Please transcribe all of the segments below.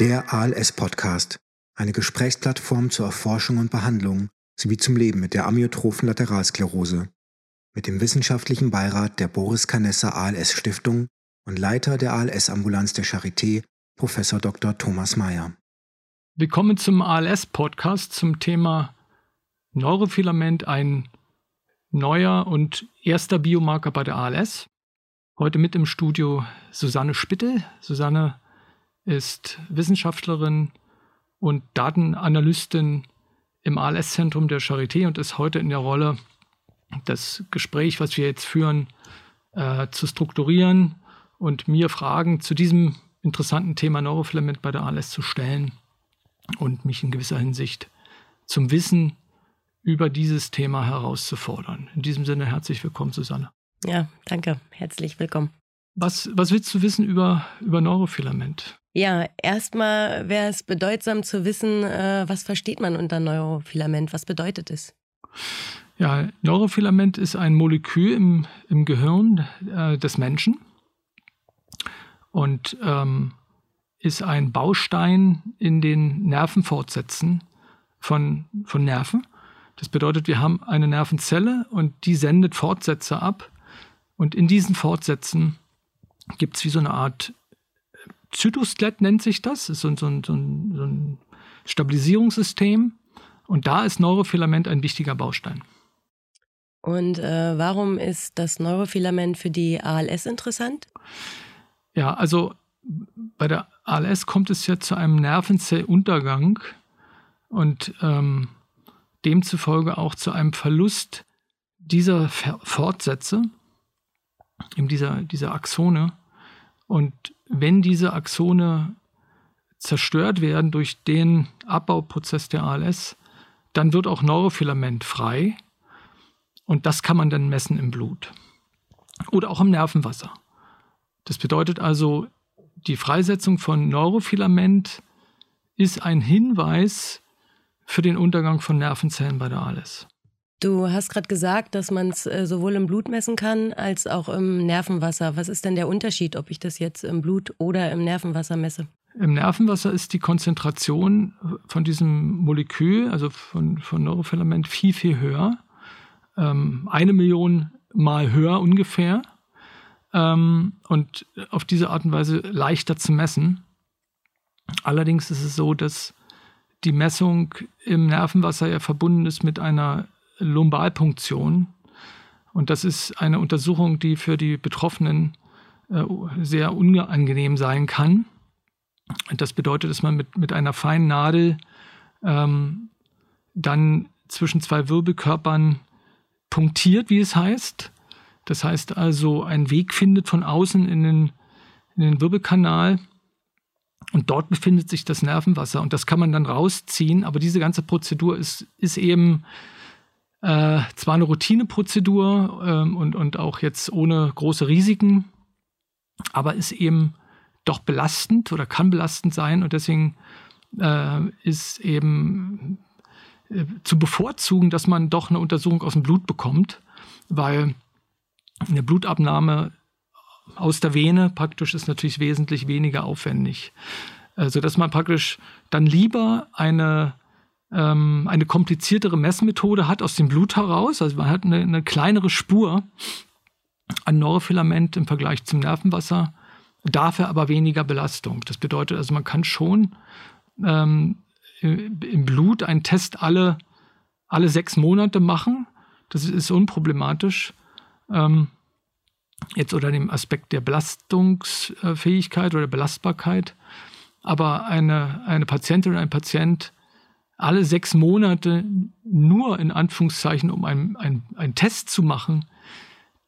Der ALS-Podcast, eine Gesprächsplattform zur Erforschung und Behandlung sowie zum Leben mit der amyotrophen Lateralsklerose. Mit dem wissenschaftlichen Beirat der Boris Canessa ALS Stiftung und Leiter der ALS-Ambulanz der Charité, Professor Dr. Thomas Mayer. Willkommen zum ALS-Podcast zum Thema Neurofilament, ein neuer und erster Biomarker bei der ALS. Heute mit im Studio Susanne Spittel. Susanne ist Wissenschaftlerin und Datenanalystin im ALS-Zentrum der Charité und ist heute in der Rolle, das Gespräch, was wir jetzt führen, äh, zu strukturieren und mir Fragen zu diesem interessanten Thema Neurofilament bei der ALS zu stellen und mich in gewisser Hinsicht zum Wissen über dieses Thema herauszufordern. In diesem Sinne herzlich willkommen, Susanne. Ja, danke. Herzlich willkommen. Was, was willst du wissen über, über Neurofilament? Ja, erstmal wäre es bedeutsam zu wissen, äh, was versteht man unter Neurofilament? Was bedeutet es? Ja, Neurofilament ist ein Molekül im, im Gehirn äh, des Menschen und ähm, ist ein Baustein in den Nervenfortsätzen von, von Nerven. Das bedeutet, wir haben eine Nervenzelle und die sendet Fortsätze ab. Und in diesen Fortsätzen gibt es wie so eine Art Zytoskelett, nennt sich das. das ist so, so, so, so ein Stabilisierungssystem. Und da ist Neurofilament ein wichtiger Baustein. Und äh, warum ist das Neurofilament für die ALS interessant? Ja, also bei der ALS kommt es ja zu einem Nervenzelluntergang und ähm, demzufolge auch zu einem Verlust dieser Fortsätze, eben dieser, dieser Axone. Und wenn diese Axone zerstört werden durch den Abbauprozess der ALS, dann wird auch Neurofilament frei. Und das kann man dann messen im Blut oder auch im Nervenwasser. Das bedeutet also, die Freisetzung von Neurofilament ist ein Hinweis für den Untergang von Nervenzellen bei der ALS. Du hast gerade gesagt, dass man es äh, sowohl im Blut messen kann als auch im Nervenwasser. Was ist denn der Unterschied, ob ich das jetzt im Blut oder im Nervenwasser messe? Im Nervenwasser ist die Konzentration von diesem Molekül, also von, von Neurofilament, viel, viel höher. Ähm, eine Million Mal höher ungefähr. Ähm, und auf diese Art und Weise leichter zu messen. Allerdings ist es so, dass die Messung im Nervenwasser ja verbunden ist mit einer Lumbalpunktion. Und das ist eine Untersuchung, die für die Betroffenen äh, sehr unangenehm sein kann. Und das bedeutet, dass man mit, mit einer feinen Nadel ähm, dann zwischen zwei Wirbelkörpern punktiert, wie es heißt. Das heißt also, einen Weg findet von außen in den, in den Wirbelkanal. Und dort befindet sich das Nervenwasser. Und das kann man dann rausziehen. Aber diese ganze Prozedur ist, ist eben äh, zwar eine Routineprozedur ähm, und, und auch jetzt ohne große Risiken, aber ist eben doch belastend oder kann belastend sein und deswegen äh, ist eben äh, zu bevorzugen, dass man doch eine Untersuchung aus dem Blut bekommt, weil eine Blutabnahme aus der Vene praktisch ist natürlich wesentlich weniger aufwendig. Also dass man praktisch dann lieber eine ähm, eine kompliziertere Messmethode hat aus dem Blut heraus. Also man hat eine, eine kleinere Spur an Neurofilament im Vergleich zum Nervenwasser, dafür aber weniger Belastung. Das bedeutet also, man kann schon ähm, im Blut einen Test alle, alle sechs Monate machen. Das ist unproblematisch. Ähm, jetzt unter dem Aspekt der Belastungsfähigkeit oder Belastbarkeit. Aber eine, eine Patientin oder ein Patient alle sechs Monate nur in Anführungszeichen, um einen, einen, Test zu machen,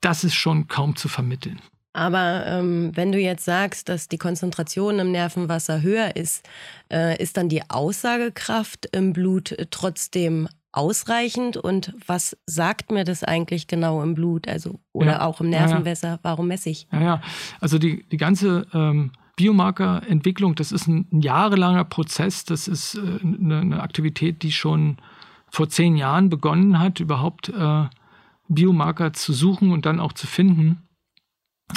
das ist schon kaum zu vermitteln. Aber ähm, wenn du jetzt sagst, dass die Konzentration im Nervenwasser höher ist, äh, ist dann die Aussagekraft im Blut trotzdem ausreichend? Und was sagt mir das eigentlich genau im Blut? Also oder ja, auch im Nervenwasser? Ja, ja. Warum messe ich? Ja, ja. Also die, die ganze ähm, Biomarkerentwicklung, das ist ein, jahrelanger Prozess, das ist äh, eine, Aktivität, die schon vor zehn Jahren begonnen hat, überhaupt äh, Biomarker zu suchen und dann auch zu finden.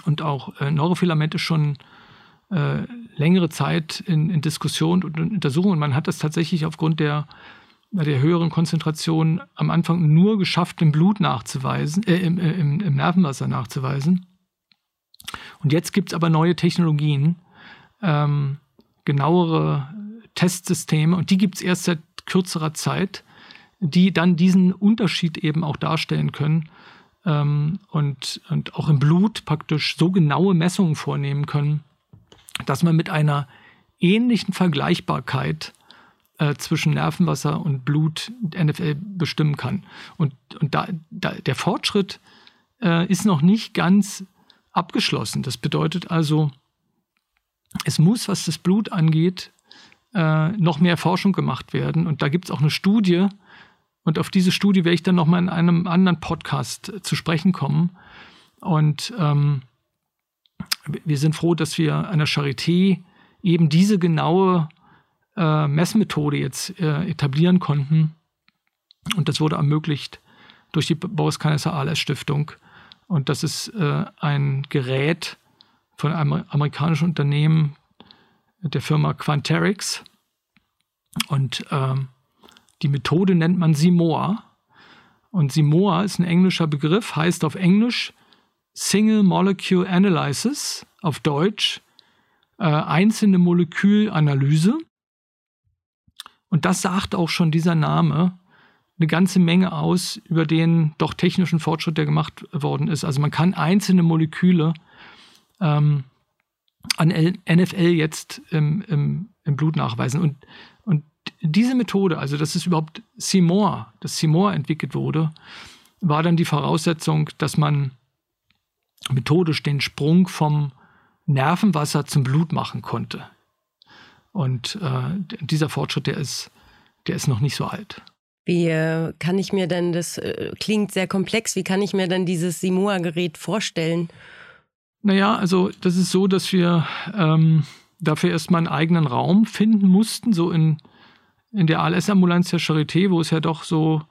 Und auch äh, Neurofilament ist schon längere Zeit in, in Diskussion und in Untersuchungen. Man hat das tatsächlich aufgrund der, der höheren Konzentration am Anfang nur geschafft, im Blut nachzuweisen, äh, im, im, im Nervenwasser nachzuweisen. Und jetzt gibt es aber neue Technologien, ähm, genauere Testsysteme und die gibt es erst seit kürzerer Zeit, die dann diesen Unterschied eben auch darstellen können ähm, und, und auch im Blut praktisch so genaue Messungen vornehmen können, dass man mit einer ähnlichen Vergleichbarkeit äh, zwischen Nervenwasser und Blut NFL bestimmen kann. Und, und da, da der Fortschritt äh, ist noch nicht ganz abgeschlossen. Das bedeutet also, es muss, was das Blut angeht, äh, noch mehr Forschung gemacht werden. Und da gibt es auch eine Studie, und auf diese Studie werde ich dann nochmal in einem anderen Podcast zu sprechen kommen. Und ähm, wir sind froh, dass wir an der Charité eben diese genaue äh, Messmethode jetzt äh, etablieren konnten. Und das wurde ermöglicht durch die Boris Canessa ALS Stiftung. Und das ist äh, ein Gerät von einem amerikanischen Unternehmen, der Firma Quanterix. Und ähm, die Methode nennt man Simoa. Und Simoa ist ein englischer Begriff, heißt auf Englisch Single Molecule Analysis, auf Deutsch äh, einzelne Molekülanalyse. Und das sagt auch schon dieser Name eine ganze Menge aus über den doch technischen Fortschritt, der gemacht worden ist. Also man kann einzelne Moleküle ähm, an NFL jetzt im, im, im Blut nachweisen. Und, und diese Methode, also dass es überhaupt Seymour, dass Seymour entwickelt wurde, war dann die Voraussetzung, dass man methodisch den Sprung vom Nervenwasser zum Blut machen konnte. Und äh, dieser Fortschritt, der ist, der ist noch nicht so alt. Wie äh, kann ich mir denn, das äh, klingt sehr komplex, wie kann ich mir denn dieses Simoa-Gerät vorstellen? Naja, also das ist so, dass wir ähm, dafür erstmal einen eigenen Raum finden mussten, so in, in der ALS-Ambulanz der Charité, wo es ja doch so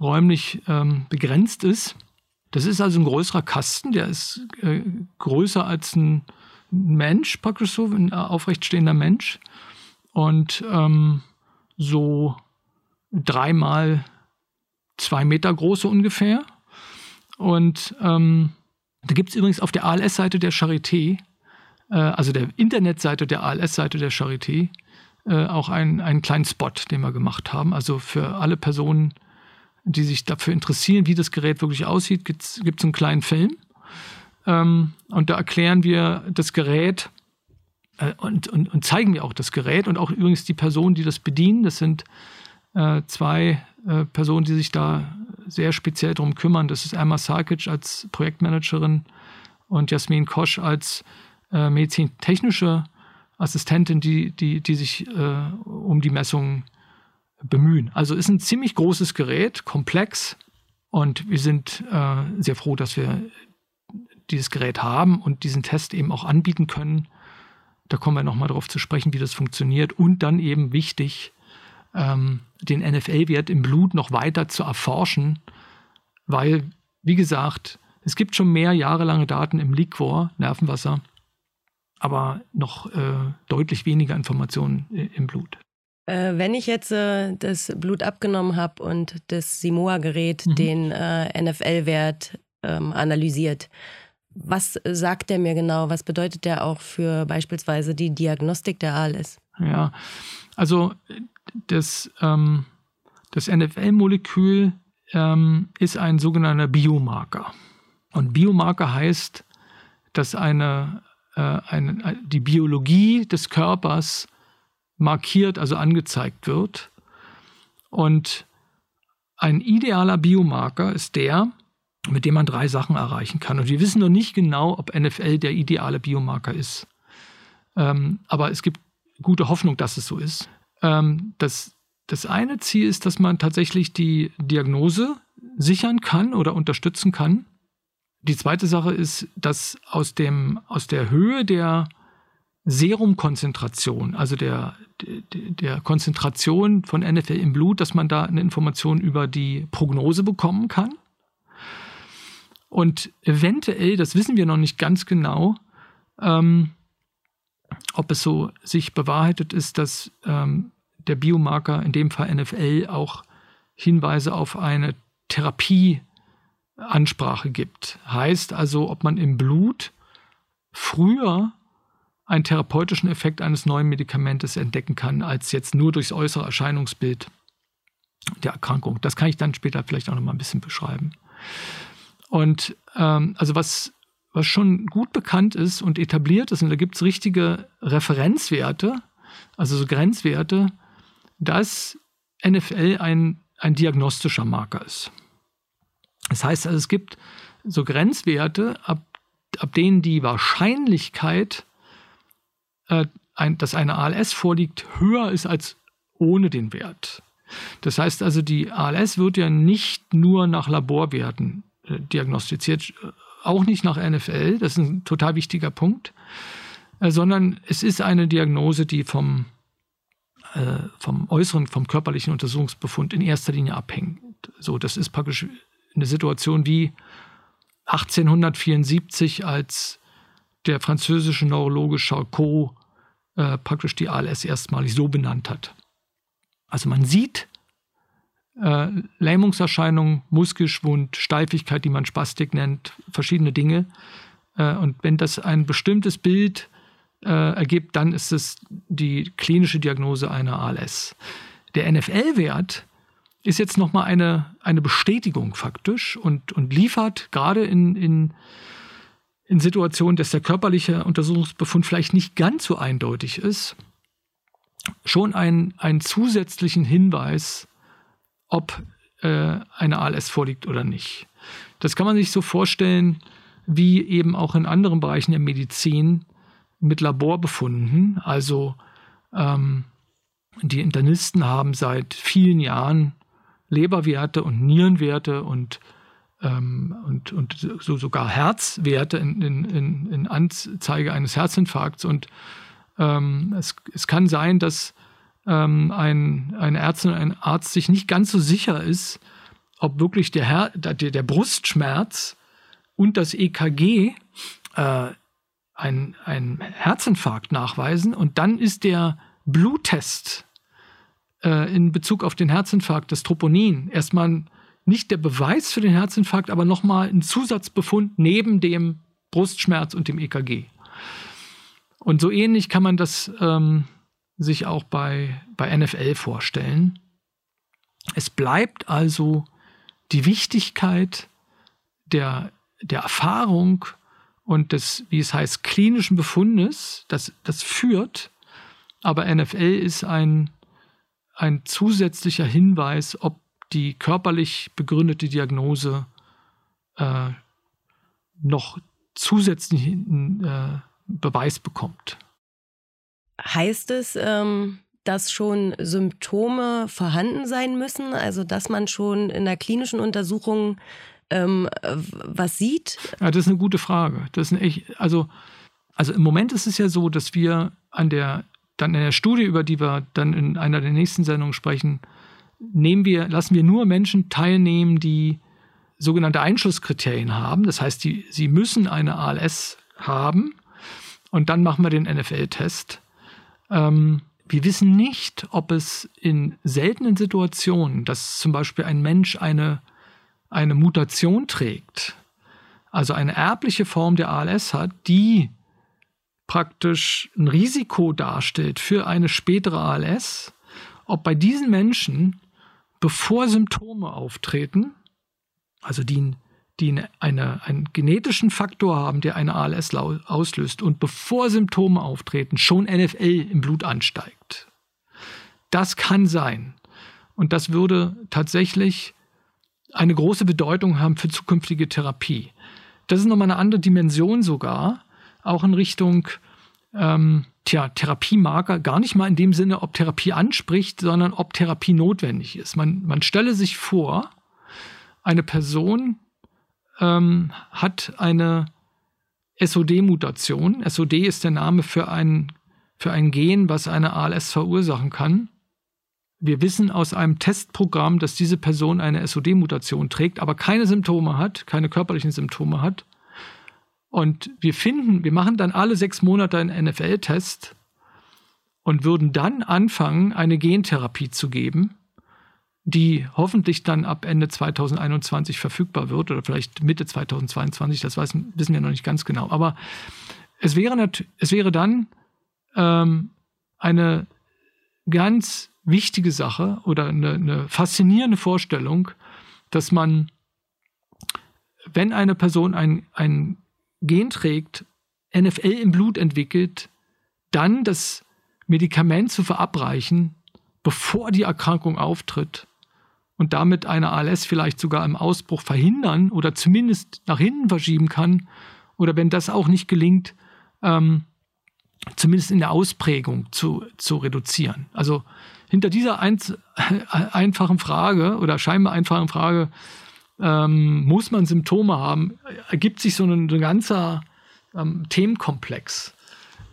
räumlich ähm, begrenzt ist. Das ist also ein größerer Kasten, der ist äh, größer als ein Mensch, praktisch so, ein aufrechtstehender Mensch. Und ähm, so dreimal zwei Meter große ungefähr. Und ähm, da gibt es übrigens auf der ALS-Seite der Charité, äh, also der Internetseite der ALS-Seite der Charité, äh, auch einen, einen kleinen Spot, den wir gemacht haben. Also für alle Personen, die sich dafür interessieren, wie das Gerät wirklich aussieht, gibt es einen kleinen Film. Ähm, und da erklären wir das Gerät äh, und, und, und, zeigen wir auch das Gerät und auch übrigens die Personen, die das bedienen. Das sind äh, zwei äh, Personen, die sich da sehr speziell darum kümmern. Das ist Emma Sarkic als Projektmanagerin und Jasmin Kosch als äh, medizintechnische Assistentin, die, die, die sich äh, um die Messungen bemühen. Also ist ein ziemlich großes Gerät, komplex und wir sind äh, sehr froh, dass wir dieses Gerät haben und diesen Test eben auch anbieten können. Da kommen wir nochmal darauf zu sprechen, wie das funktioniert und dann eben wichtig, ähm, den NFL-Wert im Blut noch weiter zu erforschen, weil, wie gesagt, es gibt schon mehr jahrelange Daten im Liquor, Nervenwasser, aber noch äh, deutlich weniger Informationen im Blut. Äh, wenn ich jetzt äh, das Blut abgenommen habe und das Simoa-Gerät mhm. den äh, NFL-Wert ähm, analysiert, was sagt der mir genau? Was bedeutet der auch für beispielsweise die Diagnostik der ALS? Ja, also das, ähm, das NFL-Molekül ähm, ist ein sogenannter Biomarker. Und Biomarker heißt, dass eine, äh, eine, die Biologie des Körpers markiert, also angezeigt wird. Und ein idealer Biomarker ist der, mit dem man drei Sachen erreichen kann. Und wir wissen noch nicht genau, ob NFL der ideale Biomarker ist. Ähm, aber es gibt gute Hoffnung, dass es so ist. Ähm, das, das eine Ziel ist, dass man tatsächlich die Diagnose sichern kann oder unterstützen kann. Die zweite Sache ist, dass aus, dem, aus der Höhe der Serumkonzentration, also der, der, Konzentration von NFL im Blut, dass man da eine Information über die Prognose bekommen kann. Und eventuell, das wissen wir noch nicht ganz genau, ähm, ob es so sich bewahrheitet ist, dass ähm, der Biomarker, in dem Fall NFL, auch Hinweise auf eine Therapieansprache gibt. Heißt also, ob man im Blut früher einen therapeutischen Effekt eines neuen Medikamentes entdecken kann, als jetzt nur durchs äußere Erscheinungsbild der Erkrankung. Das kann ich dann später vielleicht auch noch mal ein bisschen beschreiben. Und ähm, also was, was schon gut bekannt ist und etabliert ist, und da gibt es richtige Referenzwerte, also so Grenzwerte, dass NFL ein, ein diagnostischer Marker ist. Das heißt also, es gibt so Grenzwerte, ab, ab denen die Wahrscheinlichkeit, äh, ein, dass eine ALS vorliegt, höher ist als ohne den Wert. Das heißt also, die ALS wird ja nicht nur nach Laborwerten äh, diagnostiziert, auch nicht nach NFL, das ist ein total wichtiger Punkt, äh, sondern es ist eine Diagnose, die vom, äh, vom äußeren, vom körperlichen Untersuchungsbefund in erster Linie abhängt. So, das ist praktisch eine Situation wie 1874, als der französische Neurologe Charcot äh, praktisch die ALS erstmalig so benannt hat. Also man sieht äh, Lähmungserscheinungen, Muskelschwund, Steifigkeit, die man Spastik nennt, verschiedene Dinge. Äh, und wenn das ein bestimmtes Bild äh, ergibt, dann ist es die klinische Diagnose einer ALS. Der NFL-Wert ist jetzt nochmal eine, eine Bestätigung faktisch und, und liefert gerade in, in, in Situationen, dass der körperliche Untersuchungsbefund vielleicht nicht ganz so eindeutig ist, schon einen, einen zusätzlichen Hinweis, ob äh, eine ALS vorliegt oder nicht. Das kann man sich so vorstellen, wie eben auch in anderen Bereichen der Medizin mit Laborbefunden. Also ähm, die Internisten haben seit vielen Jahren Leberwerte und Nierenwerte und, ähm, und, und so sogar Herzwerte in, in, in Anzeige eines Herzinfarkts. Und ähm, es, es kann sein, dass ähm, ein, eine Ärztin ein Arzt sich nicht ganz so sicher ist, ob wirklich der, Her der, der Brustschmerz und das EKG äh, ein, ein Herzinfarkt nachweisen und dann ist der Bluttest äh, in Bezug auf den Herzinfarkt, das Troponin, erstmal nicht der Beweis für den Herzinfarkt, aber nochmal ein Zusatzbefund neben dem Brustschmerz und dem EKG. Und so ähnlich kann man das ähm, sich auch bei, bei NFL vorstellen. Es bleibt also die Wichtigkeit der, der Erfahrung und des, wie es heißt, klinischen Befundes, das, das führt, aber NFL ist ein, ein zusätzlicher Hinweis, ob die körperlich begründete Diagnose äh, noch zusätzlichen äh, Beweis bekommt. Heißt es, ähm, dass schon Symptome vorhanden sein müssen? Also, dass man schon in der klinischen Untersuchung ähm, was sieht? Ja, das ist eine gute Frage. Das ist echt, also, also im Moment ist es ja so, dass wir an der, dann in der Studie, über die wir dann in einer der nächsten Sendungen sprechen, nehmen wir, lassen wir nur Menschen teilnehmen, die sogenannte Einschlusskriterien haben. Das heißt, die, sie müssen eine ALS haben. Und dann machen wir den NFL-Test. Ähm, wir wissen nicht, ob es in seltenen Situationen, dass zum Beispiel ein Mensch eine, eine Mutation trägt, also eine erbliche Form der ALS hat, die praktisch ein Risiko darstellt für eine spätere ALS, ob bei diesen Menschen, bevor Symptome auftreten, also die die eine, einen genetischen Faktor haben, der eine ALS auslöst und bevor Symptome auftreten, schon NFL im Blut ansteigt. Das kann sein. Und das würde tatsächlich eine große Bedeutung haben für zukünftige Therapie. Das ist nochmal eine andere Dimension sogar, auch in Richtung ähm, tja, Therapiemarker, gar nicht mal in dem Sinne, ob Therapie anspricht, sondern ob Therapie notwendig ist. Man, man stelle sich vor, eine Person, ähm, hat eine SOD-Mutation. SOD ist der Name für ein, für ein Gen, was eine ALS verursachen kann. Wir wissen aus einem Testprogramm, dass diese Person eine SOD-Mutation trägt, aber keine Symptome hat, keine körperlichen Symptome hat. Und wir finden, wir machen dann alle sechs Monate einen NFL-Test und würden dann anfangen, eine Gentherapie zu geben, die hoffentlich dann ab Ende 2021 verfügbar wird oder vielleicht Mitte 2022, das weiß, wissen wir noch nicht ganz genau. Aber es wäre, es wäre dann ähm, eine ganz wichtige Sache oder eine, eine faszinierende Vorstellung, dass man, wenn eine Person ein, ein Gen trägt, NFL im Blut entwickelt, dann das Medikament zu verabreichen, bevor die Erkrankung auftritt und damit eine ALS vielleicht sogar im Ausbruch verhindern oder zumindest nach hinten verschieben kann oder wenn das auch nicht gelingt, ähm, zumindest in der Ausprägung zu, zu reduzieren. Also hinter dieser ein, einfachen Frage oder scheinbar einfachen Frage, ähm, muss man Symptome haben, ergibt sich so ein, ein ganzer ähm, Themenkomplex,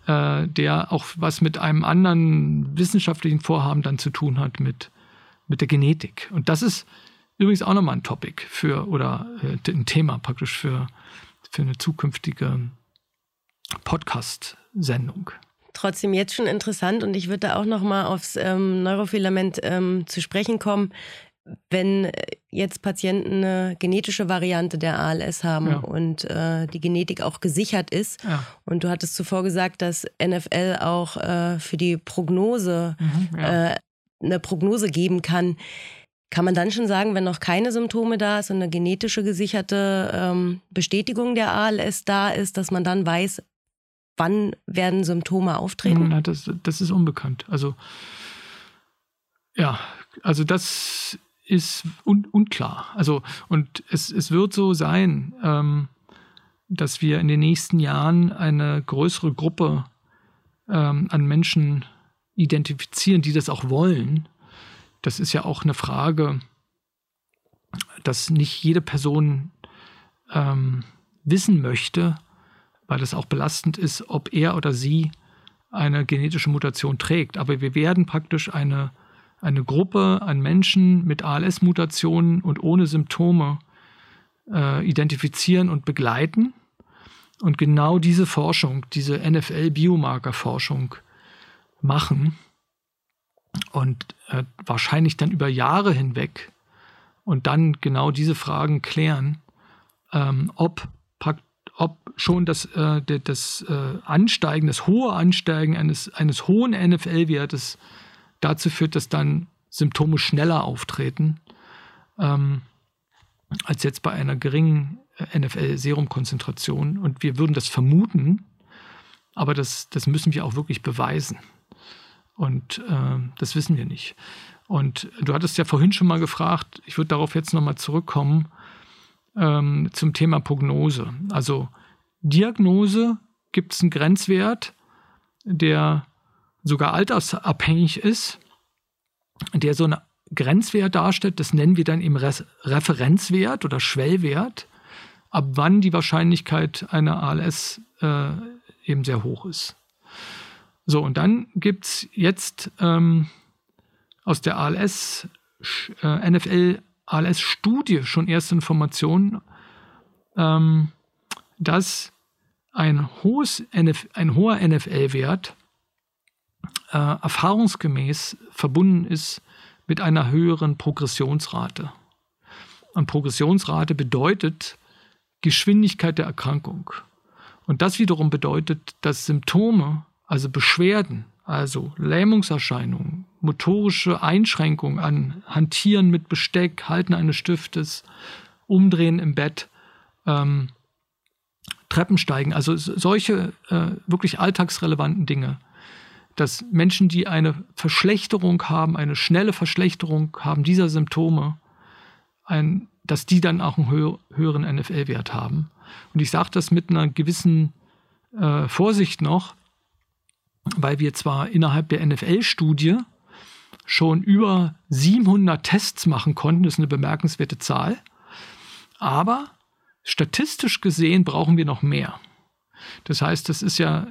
äh, der auch was mit einem anderen wissenschaftlichen Vorhaben dann zu tun hat, mit, mit der Genetik. Und das ist übrigens auch nochmal ein Topic für oder äh, ein Thema praktisch für, für eine zukünftige Podcast-Sendung. Trotzdem jetzt schon interessant und ich würde da auch noch mal aufs ähm, Neurofilament ähm, zu sprechen kommen. Wenn jetzt Patienten eine genetische Variante der ALS haben ja. und äh, die Genetik auch gesichert ist, ja. und du hattest zuvor gesagt, dass NFL auch äh, für die Prognose mhm, ja. äh, eine Prognose geben kann, kann man dann schon sagen, wenn noch keine Symptome da ist und eine genetische gesicherte ähm, Bestätigung der ALS da ist, dass man dann weiß, wann werden Symptome auftreten? Na, das, das ist unbekannt. Also ja, also das ist un unklar. Also und es, es wird so sein, ähm, dass wir in den nächsten Jahren eine größere Gruppe ähm, an Menschen identifizieren, die das auch wollen. Das ist ja auch eine Frage, dass nicht jede Person ähm, wissen möchte, weil es auch belastend ist, ob er oder sie eine genetische Mutation trägt. Aber wir werden praktisch eine, eine Gruppe an Menschen mit ALS-Mutationen und ohne Symptome äh, identifizieren und begleiten. Und genau diese Forschung, diese NFL-Biomarker-Forschung machen und äh, wahrscheinlich dann über Jahre hinweg und dann genau diese Fragen klären, ähm, ob ob schon das, äh, das äh, Ansteigen, das hohe Ansteigen eines, eines hohen NFL-Wertes dazu führt, dass dann Symptome schneller auftreten, ähm, als jetzt bei einer geringen äh, NFL-Serumkonzentration. Und wir würden das vermuten, aber das, das müssen wir auch wirklich beweisen. Und äh, das wissen wir nicht. Und du hattest ja vorhin schon mal gefragt, ich würde darauf jetzt nochmal zurückkommen, ähm, zum Thema Prognose. Also Diagnose gibt es einen Grenzwert, der sogar altersabhängig ist, der so einen Grenzwert darstellt. Das nennen wir dann eben Referenzwert oder Schwellwert, ab wann die Wahrscheinlichkeit einer ALS äh, eben sehr hoch ist. So, und dann gibt es jetzt ähm, aus der ALS, äh, NFL ALS-Studie schon erste Informationen, ähm, dass ein, hohes NF, ein hoher NFL-Wert äh, erfahrungsgemäß verbunden ist mit einer höheren Progressionsrate. Und Progressionsrate bedeutet Geschwindigkeit der Erkrankung. Und das wiederum bedeutet, dass Symptome, also Beschwerden, also Lähmungserscheinungen, motorische Einschränkungen an Hantieren mit Besteck, Halten eines Stiftes, Umdrehen im Bett, ähm, Treppensteigen, also solche äh, wirklich alltagsrelevanten Dinge, dass Menschen, die eine Verschlechterung haben, eine schnelle Verschlechterung haben dieser Symptome, ein, dass die dann auch einen höher, höheren NFL-Wert haben. Und ich sage das mit einer gewissen äh, Vorsicht noch, weil wir zwar innerhalb der NFL-Studie schon über 700 Tests machen konnten, das ist eine bemerkenswerte Zahl, aber statistisch gesehen brauchen wir noch mehr. Das heißt, das ist ja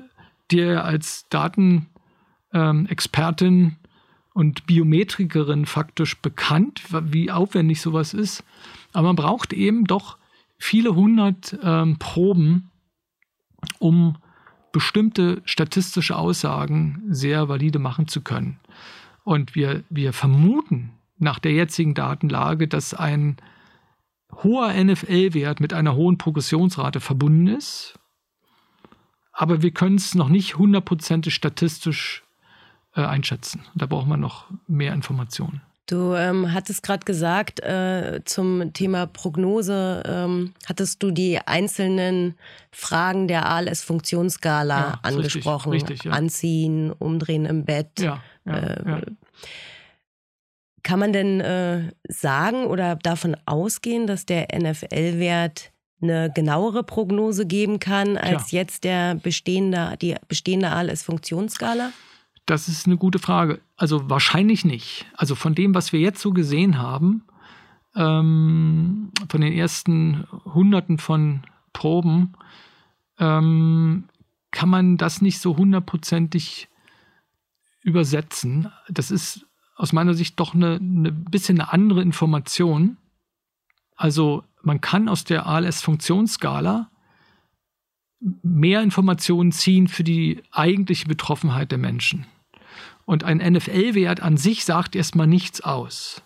dir als Datenexpertin ähm, und Biometrikerin faktisch bekannt, wie aufwendig sowas ist. Aber man braucht eben doch viele hundert ähm, Proben, um bestimmte statistische Aussagen sehr valide machen zu können. Und wir, wir vermuten nach der jetzigen Datenlage, dass ein hoher NFL-Wert mit einer hohen Progressionsrate verbunden ist. Aber wir können es noch nicht hundertprozentig statistisch äh, einschätzen. Da braucht man noch mehr Informationen. Du ähm, hattest gerade gesagt, äh, zum Thema Prognose ähm, hattest du die einzelnen Fragen der ALS-Funktionsskala ja, angesprochen. Richtig, richtig, ja. Anziehen, umdrehen im Bett. Ja, äh, kann man denn äh, sagen oder davon ausgehen, dass der NFL-Wert eine genauere Prognose geben kann als jetzt der bestehende, die bestehende ALS-Funktionsskala? Das ist eine gute Frage. Also wahrscheinlich nicht. Also von dem, was wir jetzt so gesehen haben, ähm, von den ersten Hunderten von Proben, ähm, kann man das nicht so hundertprozentig übersetzen. Das ist aus meiner Sicht doch eine, eine bisschen eine andere Information. Also man kann aus der ALS-Funktionsskala mehr Informationen ziehen für die eigentliche Betroffenheit der Menschen. Und ein NFL-Wert an sich sagt erstmal nichts aus.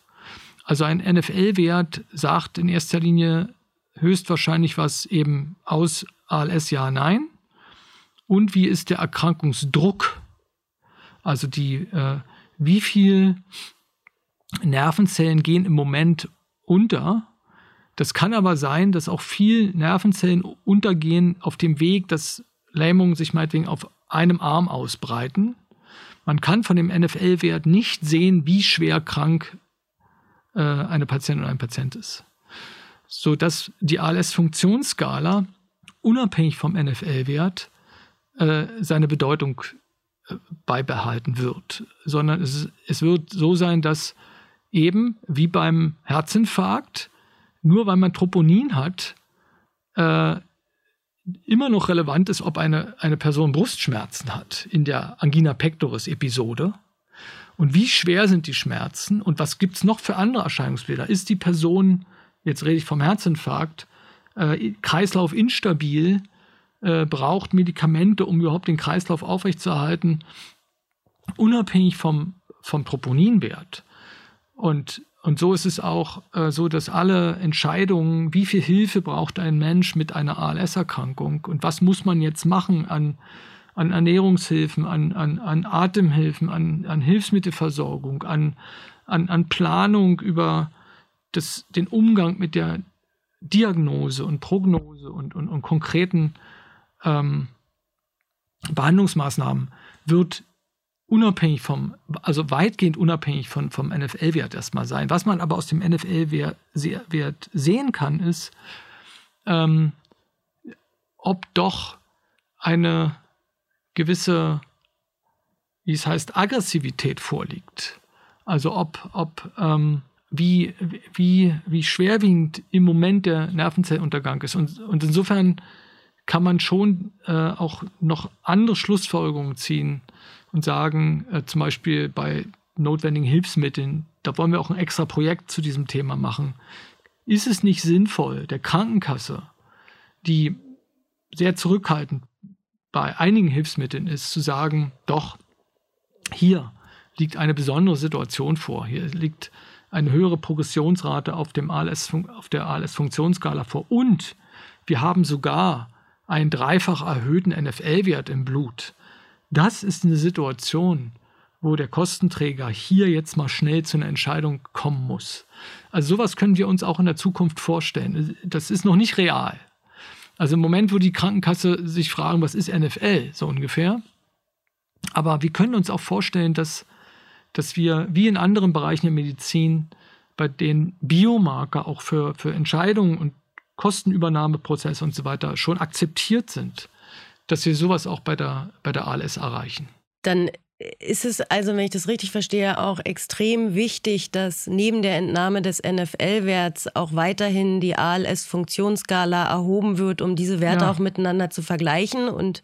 Also ein NFL-Wert sagt in erster Linie höchstwahrscheinlich was eben aus ALS ja, nein. Und wie ist der Erkrankungsdruck? Also die, äh, wie viel Nervenzellen gehen im Moment unter? Das kann aber sein, dass auch viel Nervenzellen untergehen auf dem Weg, dass Lähmungen sich meinetwegen auf einem Arm ausbreiten. Man kann von dem NFL-Wert nicht sehen, wie schwer krank äh, eine Patientin oder ein Patient ist. So dass die ALS-Funktionsskala unabhängig vom NFL-Wert äh, seine Bedeutung äh, beibehalten wird, sondern es, es wird so sein, dass eben wie beim Herzinfarkt, nur weil man Troponin hat, äh, immer noch relevant ist, ob eine, eine Person Brustschmerzen hat in der Angina pectoris-Episode. Und wie schwer sind die Schmerzen und was gibt es noch für andere Erscheinungsbilder? Ist die Person, jetzt rede ich vom Herzinfarkt, äh, Kreislauf instabil, äh, braucht Medikamente, um überhaupt den Kreislauf aufrechtzuerhalten, unabhängig vom, vom Troponinwert. Und und so ist es auch äh, so, dass alle Entscheidungen, wie viel Hilfe braucht ein Mensch mit einer ALS-Erkrankung und was muss man jetzt machen an, an Ernährungshilfen, an, an, an Atemhilfen, an, an Hilfsmittelversorgung, an, an, an Planung über das, den Umgang mit der Diagnose und Prognose und, und, und konkreten ähm, Behandlungsmaßnahmen? Wird unabhängig vom, also weitgehend unabhängig von, vom NFL-Wert erstmal sein. Was man aber aus dem NFL-Wert sehen kann, ist, ähm, ob doch eine gewisse, wie es heißt, Aggressivität vorliegt. Also ob, ob ähm, wie, wie, wie schwerwiegend im Moment der Nervenzelluntergang ist. Und, und insofern kann man schon äh, auch noch andere Schlussfolgerungen ziehen und sagen, äh, zum Beispiel bei notwendigen Hilfsmitteln, da wollen wir auch ein extra Projekt zu diesem Thema machen. Ist es nicht sinnvoll, der Krankenkasse, die sehr zurückhaltend bei einigen Hilfsmitteln ist, zu sagen, doch, hier liegt eine besondere Situation vor. Hier liegt eine höhere Progressionsrate auf, dem ALS, auf der ALS-Funktionsskala vor. Und wir haben sogar einen dreifach erhöhten NFL-Wert im Blut. Das ist eine Situation, wo der Kostenträger hier jetzt mal schnell zu einer Entscheidung kommen muss. Also sowas können wir uns auch in der Zukunft vorstellen. Das ist noch nicht real. Also im Moment, wo die Krankenkasse sich fragen, was ist NFL, so ungefähr. Aber wir können uns auch vorstellen, dass, dass wir, wie in anderen Bereichen der Medizin, bei den Biomarker auch für, für Entscheidungen und Kostenübernahmeprozesse und so weiter schon akzeptiert sind dass wir sowas auch bei der, bei der ALS erreichen. Dann ist es also, wenn ich das richtig verstehe, auch extrem wichtig, dass neben der Entnahme des NFL-Werts auch weiterhin die ALS-Funktionsskala erhoben wird, um diese Werte ja. auch miteinander zu vergleichen und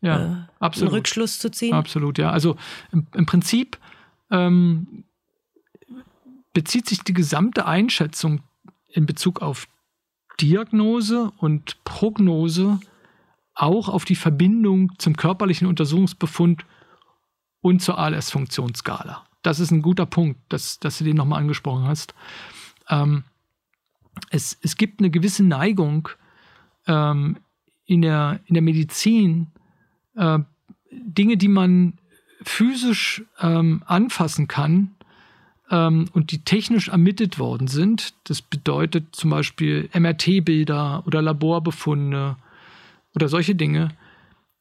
ja, äh, einen Rückschluss zu ziehen? Absolut, ja. Also im, im Prinzip ähm, bezieht sich die gesamte Einschätzung in Bezug auf Diagnose und Prognose auch auf die Verbindung zum körperlichen Untersuchungsbefund und zur ALS-Funktionsskala. Das ist ein guter Punkt, dass, dass du den nochmal angesprochen hast. Ähm, es, es gibt eine gewisse Neigung ähm, in, der, in der Medizin, äh, Dinge, die man physisch ähm, anfassen kann ähm, und die technisch ermittelt worden sind. Das bedeutet zum Beispiel MRT-Bilder oder Laborbefunde oder solche Dinge,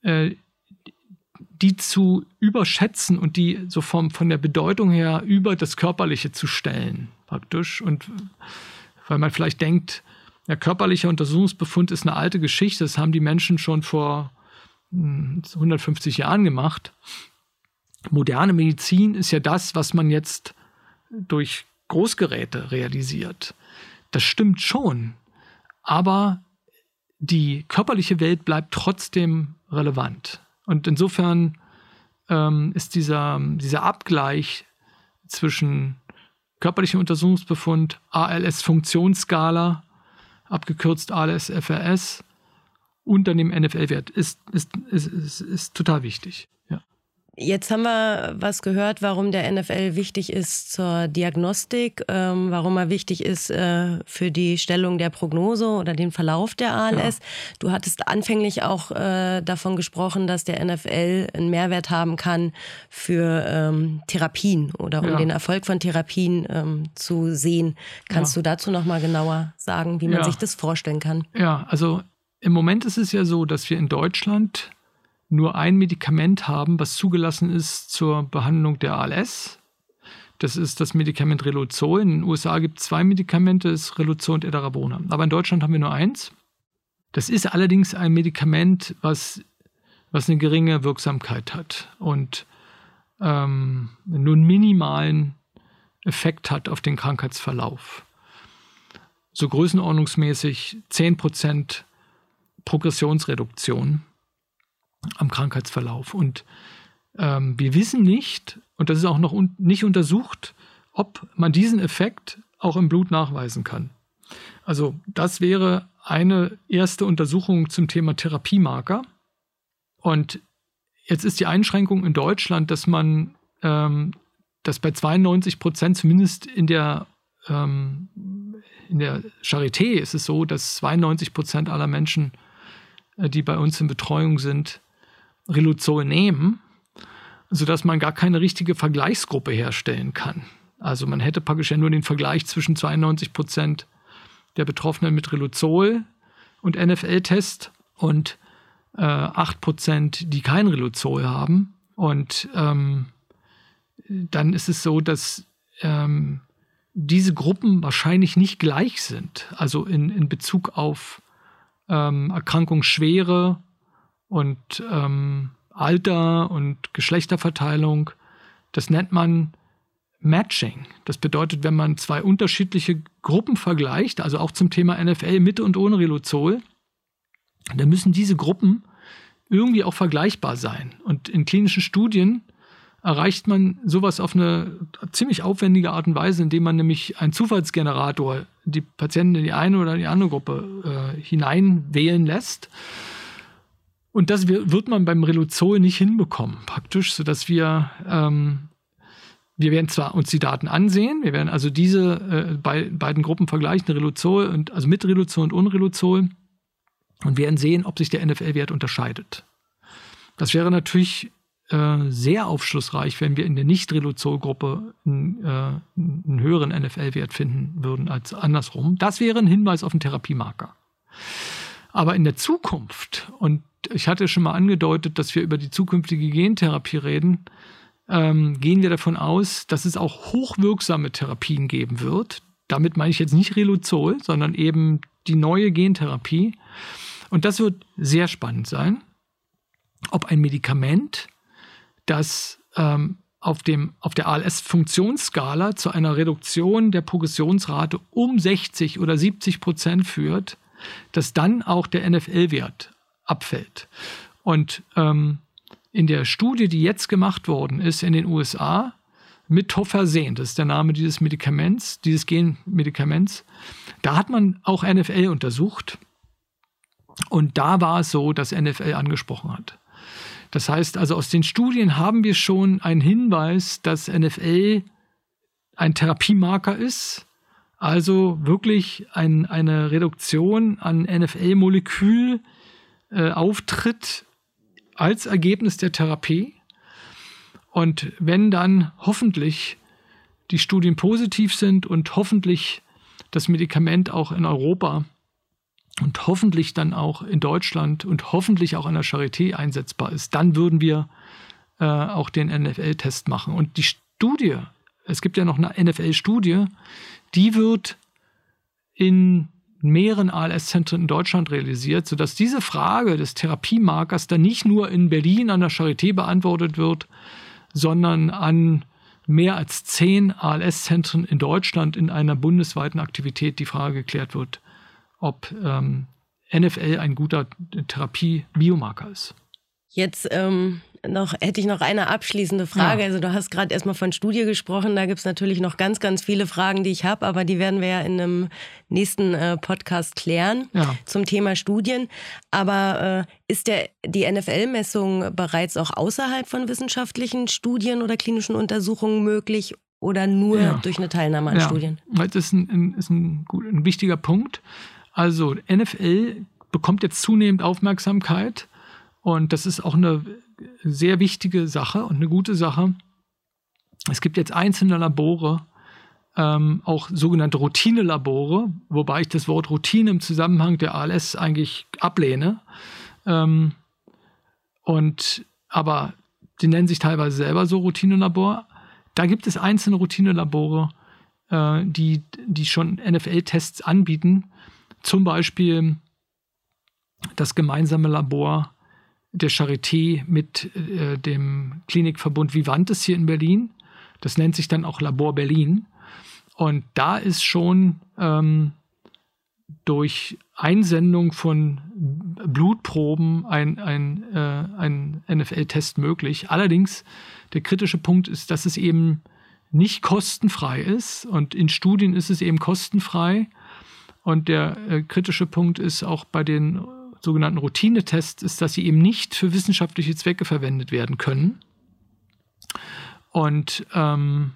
äh, die zu überschätzen und die so vom, von der Bedeutung her über das Körperliche zu stellen, praktisch. Und weil man vielleicht denkt, der körperliche Untersuchungsbefund ist eine alte Geschichte, das haben die Menschen schon vor 150 hm, Jahren gemacht. Moderne Medizin ist ja das, was man jetzt durch Großgeräte realisiert. Das stimmt schon, aber die körperliche Welt bleibt trotzdem relevant. Und insofern ähm, ist dieser, dieser Abgleich zwischen körperlichem Untersuchungsbefund, ALS-Funktionsskala, abgekürzt ALS-FRS, und dann dem NFL-Wert, ist, ist, ist, ist, ist total wichtig. Jetzt haben wir was gehört, warum der NFL wichtig ist zur Diagnostik, ähm, warum er wichtig ist äh, für die Stellung der Prognose oder den Verlauf der ALS. Ja. Du hattest anfänglich auch äh, davon gesprochen, dass der NFL einen Mehrwert haben kann für ähm, Therapien oder um ja. den Erfolg von Therapien ähm, zu sehen. Kannst ja. du dazu noch mal genauer sagen, wie man sich das vorstellen kann? Ja, also im Moment ist es ja so, dass wir in Deutschland nur ein Medikament haben, was zugelassen ist zur Behandlung der ALS. Das ist das Medikament Reluzol. In den USA gibt es zwei Medikamente, das ist Reluzol und Edarabona. Aber in Deutschland haben wir nur eins. Das ist allerdings ein Medikament, was, was eine geringe Wirksamkeit hat und ähm, nur einen minimalen Effekt hat auf den Krankheitsverlauf. So größenordnungsmäßig 10% Progressionsreduktion am Krankheitsverlauf. Und ähm, wir wissen nicht, und das ist auch noch un nicht untersucht, ob man diesen Effekt auch im Blut nachweisen kann. Also das wäre eine erste Untersuchung zum Thema Therapiemarker. Und jetzt ist die Einschränkung in Deutschland, dass man, ähm, dass bei 92 Prozent zumindest in der ähm, in der Charité ist es so, dass 92 Prozent aller Menschen, äh, die bei uns in Betreuung sind, Riluzol nehmen, sodass man gar keine richtige Vergleichsgruppe herstellen kann. Also man hätte praktisch ja nur den Vergleich zwischen 92 Prozent der Betroffenen mit Riluzol und NFL-Test und äh, 8 Prozent, die kein Riluzol haben. Und ähm, dann ist es so, dass ähm, diese Gruppen wahrscheinlich nicht gleich sind. Also in, in Bezug auf ähm, Erkrankungsschwere und ähm, Alter und Geschlechterverteilung. Das nennt man Matching. Das bedeutet, wenn man zwei unterschiedliche Gruppen vergleicht, also auch zum Thema NFL mit und ohne Riluzol, dann müssen diese Gruppen irgendwie auch vergleichbar sein. Und in klinischen Studien erreicht man sowas auf eine ziemlich aufwendige Art und Weise, indem man nämlich einen Zufallsgenerator die Patienten in die eine oder die andere Gruppe äh, hineinwählen lässt. Und das wird man beim Reluzol nicht hinbekommen, praktisch, sodass wir, ähm, wir werden zwar uns die Daten ansehen, wir werden also diese äh, bei, beiden Gruppen vergleichen, Reluzol und also mit Reluzol und Unreluzol und werden sehen, ob sich der NFL-Wert unterscheidet. Das wäre natürlich äh, sehr aufschlussreich, wenn wir in der Nicht-Reluzol-Gruppe einen, äh, einen höheren NFL-Wert finden würden als andersrum. Das wäre ein Hinweis auf einen Therapiemarker. Aber in der Zukunft, und ich hatte schon mal angedeutet, dass wir über die zukünftige Gentherapie reden, ähm, gehen wir davon aus, dass es auch hochwirksame Therapien geben wird. Damit meine ich jetzt nicht Reluzol, sondern eben die neue Gentherapie. Und das wird sehr spannend sein, ob ein Medikament, das ähm, auf, dem, auf der ALS-Funktionsskala zu einer Reduktion der Progressionsrate um 60 oder 70 Prozent führt, dass dann auch der NFL-Wert abfällt. Und ähm, in der Studie, die jetzt gemacht worden ist in den USA, mit Tofersen, das ist der Name dieses Medikaments, dieses Genmedikaments, da hat man auch NFL untersucht. Und da war es so, dass NFL angesprochen hat. Das heißt also, aus den Studien haben wir schon einen Hinweis, dass NFL ein Therapiemarker ist, also wirklich ein, eine Reduktion an NFL-Molekül äh, auftritt als Ergebnis der Therapie. Und wenn dann hoffentlich die Studien positiv sind und hoffentlich das Medikament auch in Europa und hoffentlich dann auch in Deutschland und hoffentlich auch an der Charité einsetzbar ist, dann würden wir äh, auch den NFL-Test machen. Und die Studie, es gibt ja noch eine NFL-Studie, die wird in mehreren ALS-Zentren in Deutschland realisiert, sodass diese Frage des Therapiemarkers dann nicht nur in Berlin an der Charité beantwortet wird, sondern an mehr als zehn ALS-Zentren in Deutschland in einer bundesweiten Aktivität die Frage geklärt wird, ob ähm, NFL ein guter Therapie-Biomarker ist. Jetzt ähm, noch, hätte ich noch eine abschließende Frage. Ja. Also du hast gerade erstmal von Studie gesprochen. Da gibt es natürlich noch ganz, ganz viele Fragen, die ich habe, aber die werden wir ja in einem nächsten äh, Podcast klären ja. zum Thema Studien. Aber äh, ist der, die NFL-Messung bereits auch außerhalb von wissenschaftlichen Studien oder klinischen Untersuchungen möglich oder nur ja. durch eine Teilnahme an Studien? Das ist ein, ist ein, ein wichtiger Punkt. Also NFL bekommt jetzt zunehmend Aufmerksamkeit. Und das ist auch eine sehr wichtige Sache und eine gute Sache. Es gibt jetzt einzelne Labore, ähm, auch sogenannte Routine-Labore, wobei ich das Wort Routine im Zusammenhang der ALS eigentlich ablehne. Ähm, und aber die nennen sich teilweise selber so Routine-Labor. Da gibt es einzelne Routine-Labore, äh, die, die schon NFL-Tests anbieten. Zum Beispiel das gemeinsame Labor der Charité mit äh, dem Klinikverbund Vivantes hier in Berlin. Das nennt sich dann auch Labor Berlin. Und da ist schon ähm, durch Einsendung von Blutproben ein, ein, äh, ein NFL-Test möglich. Allerdings, der kritische Punkt ist, dass es eben nicht kostenfrei ist. Und in Studien ist es eben kostenfrei. Und der äh, kritische Punkt ist auch bei den sogenannten Routinetests ist, dass sie eben nicht für wissenschaftliche Zwecke verwendet werden können. Und ähm,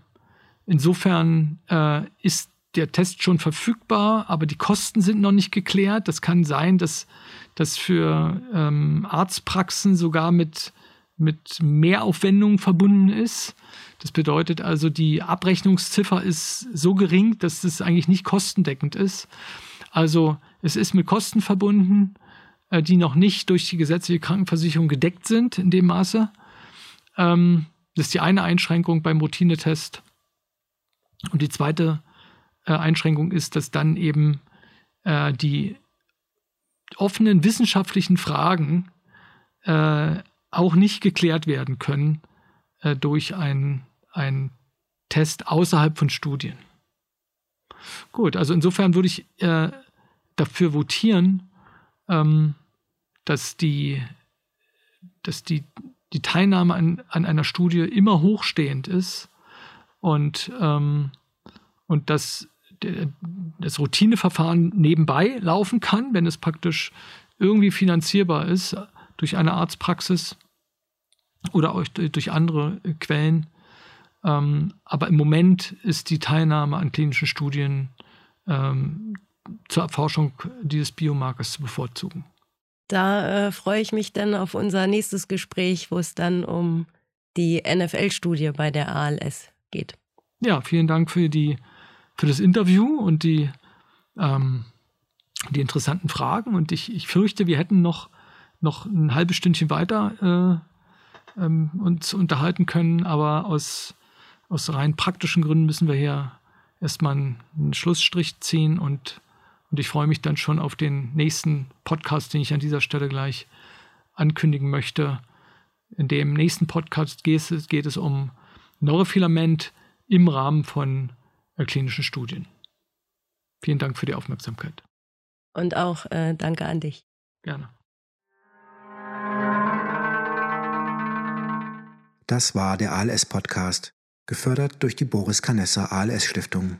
insofern äh, ist der Test schon verfügbar, aber die Kosten sind noch nicht geklärt. Das kann sein, dass das für ähm, Arztpraxen sogar mit, mit Mehraufwendungen verbunden ist. Das bedeutet also, die Abrechnungsziffer ist so gering, dass es eigentlich nicht kostendeckend ist. Also es ist mit Kosten verbunden die noch nicht durch die gesetzliche Krankenversicherung gedeckt sind in dem Maße. Ähm, das ist die eine Einschränkung beim Routinetest. Und die zweite äh, Einschränkung ist, dass dann eben äh, die offenen wissenschaftlichen Fragen äh, auch nicht geklärt werden können äh, durch einen Test außerhalb von Studien. Gut, also insofern würde ich äh, dafür votieren, ähm, dass die, dass die, die Teilnahme an, an einer Studie immer hochstehend ist und, ähm, und dass das Routineverfahren nebenbei laufen kann, wenn es praktisch irgendwie finanzierbar ist durch eine Arztpraxis oder auch durch andere Quellen. Ähm, aber im Moment ist die Teilnahme an klinischen Studien ähm, zur Erforschung dieses Biomarkers zu bevorzugen. Da äh, freue ich mich dann auf unser nächstes Gespräch, wo es dann um die NFL-Studie bei der ALS geht. Ja, vielen Dank für, die, für das Interview und die, ähm, die interessanten Fragen. Und ich, ich fürchte, wir hätten noch, noch ein halbes Stündchen weiter äh, ähm, uns unterhalten können, aber aus, aus rein praktischen Gründen müssen wir hier erstmal einen, Schlussstrich ziehen und und ich freue mich dann schon auf den nächsten Podcast, den ich an dieser Stelle gleich ankündigen möchte. In dem nächsten Podcast geht es, geht es um Neurofilament im Rahmen von klinischen Studien. Vielen Dank für die Aufmerksamkeit. Und auch äh, danke an dich. Gerne. Das war der ALS-Podcast, gefördert durch die Boris Canessa ALS Stiftung.